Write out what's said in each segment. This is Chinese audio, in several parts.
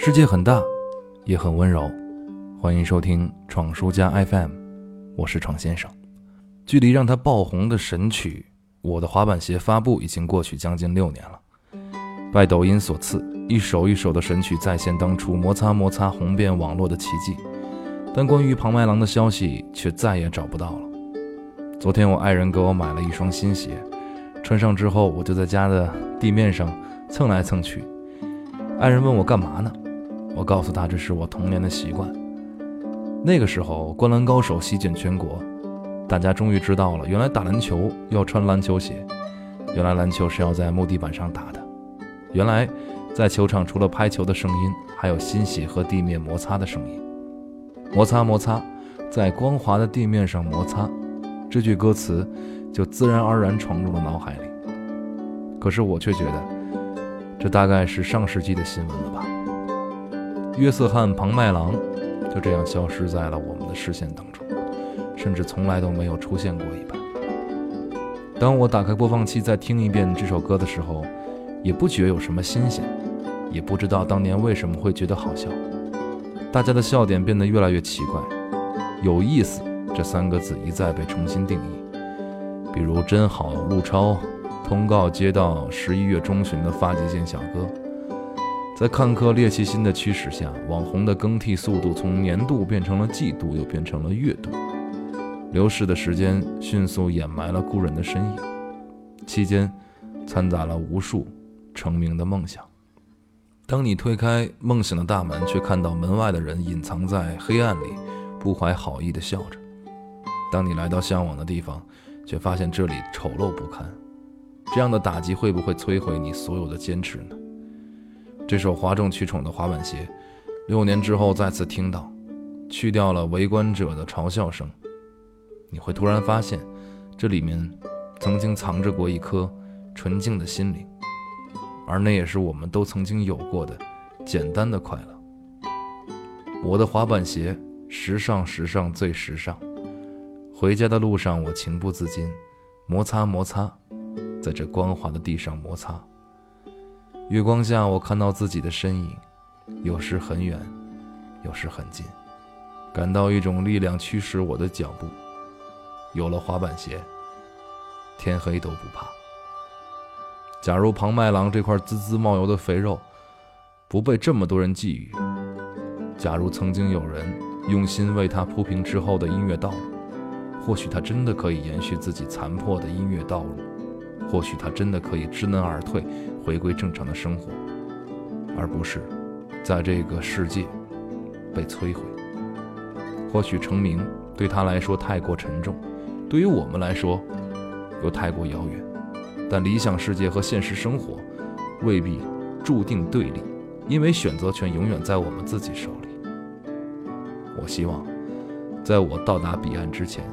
世界很大，也很温柔。欢迎收听闯书家 FM，我是闯先生。距离让他爆红的神曲《我的滑板鞋》发布已经过去将近六年了。拜抖音所赐，一首一首的神曲再现当初摩擦摩擦红遍网络的奇迹。但关于庞麦郎的消息却再也找不到了。昨天我爱人给我买了一双新鞋，穿上之后我就在家的地面上蹭来蹭去。爱人问我干嘛呢？我告诉他这是我童年的习惯。那个时候，《灌篮高手》席卷全国，大家终于知道了，原来打篮球要穿篮球鞋，原来篮球是要在木地板上打的，原来在球场除了拍球的声音，还有新鞋和地面摩擦的声音。摩擦摩擦，在光滑的地面上摩擦，这句歌词就自然而然闯入了脑海里。可是我却觉得，这大概是上世纪的新闻了吧。约瑟翰·庞麦郎就这样消失在了我们的视线当中，甚至从来都没有出现过一般。当我打开播放器再听一遍这首歌的时候，也不觉有什么新鲜，也不知道当年为什么会觉得好笑。大家的笑点变得越来越奇怪，有意思这三个字一再被重新定义，比如“真好”、“陆超”、“通告接到十一月中旬的发际线小哥”。在看客猎奇心的驱使下，网红的更替速度从年度变成了季度，又变成了月度。流逝的时间迅速掩埋了故人的身影，期间掺杂了无数成名的梦想。当你推开梦想的大门，却看到门外的人隐藏在黑暗里，不怀好意地笑着；当你来到向往的地方，却发现这里丑陋不堪。这样的打击会不会摧毁你所有的坚持呢？这首哗众取宠的滑板鞋，六年之后再次听到，去掉了围观者的嘲笑声，你会突然发现，这里面曾经藏着过一颗纯净的心灵，而那也是我们都曾经有过的简单的快乐。我的滑板鞋，时尚时尚最时尚。回家的路上，我情不自禁摩擦摩擦，在这光滑的地上摩擦。月光下，我看到自己的身影，有时很远，有时很近，感到一种力量驱使我的脚步。有了滑板鞋，天黑都不怕。假如庞麦郎这块滋滋冒油的肥肉不被这么多人觊觎，假如曾经有人用心为他铺平之后的音乐道路，或许他真的可以延续自己残破的音乐道路。或许他真的可以知难而退，回归正常的生活，而不是在这个世界被摧毁。或许成名对他来说太过沉重，对于我们来说又太过遥远。但理想世界和现实生活未必注定对立，因为选择权永远在我们自己手里。我希望，在我到达彼岸之前，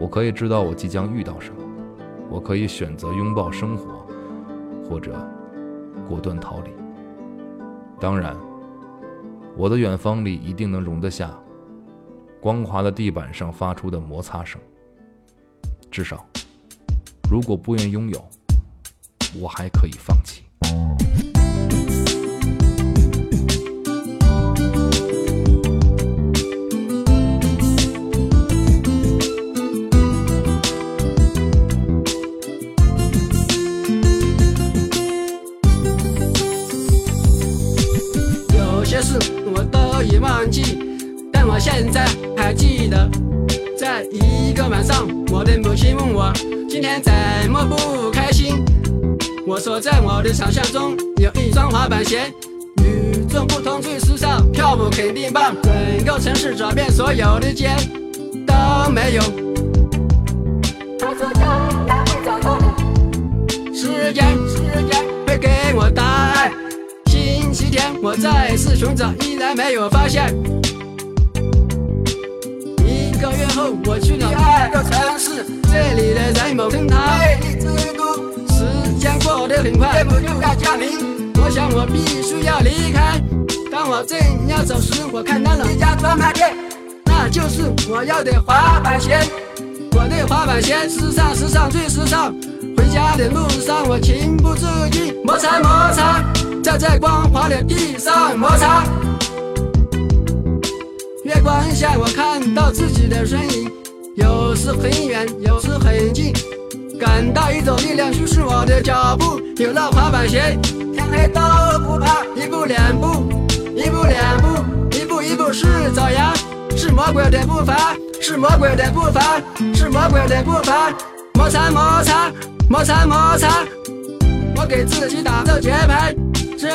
我可以知道我即将遇到什么。我可以选择拥抱生活，或者果断逃离。当然，我的远方里一定能容得下光滑的地板上发出的摩擦声。至少，如果不愿拥有，我还可以放弃。我都已忘记，但我现在还记得，在一个晚上，我的母亲问我今天怎么不开心。我说在我的想象中有一双滑板鞋，与众不同最时尚，跳舞肯定棒。整个城市找遍所有的街都没有。我再次寻找，依然没有发现。一个月后，我去了第二个城市，这里的人某称它魅力之都。时间过得很快，不就要降临？我想我必须要离开。当我正要走时，我看到了一家专卖店，那就是我要的滑板鞋。我的滑板鞋，时尚时尚最时尚。回家的路上，我情不自禁摩擦摩擦。在光滑的地上摩擦。月光下，我看到自己的身影，有时很远，有时很近，感到一种力量驱使我的脚步。有了滑板鞋，天黑都不怕。一步两步，一步两步，一步一步是朝阳，是魔鬼的步伐，是魔鬼的步伐，是魔鬼的步伐。摩擦摩擦摩擦摩擦，我给自己打着节拍，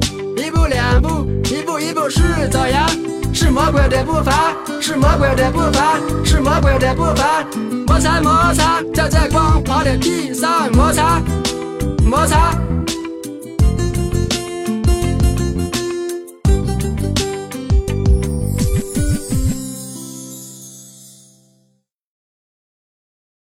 一步两步，一步一步是走样，是魔鬼的步伐，是魔鬼的步伐，是魔鬼的步伐。摩擦摩擦，在这光滑的地上摩擦。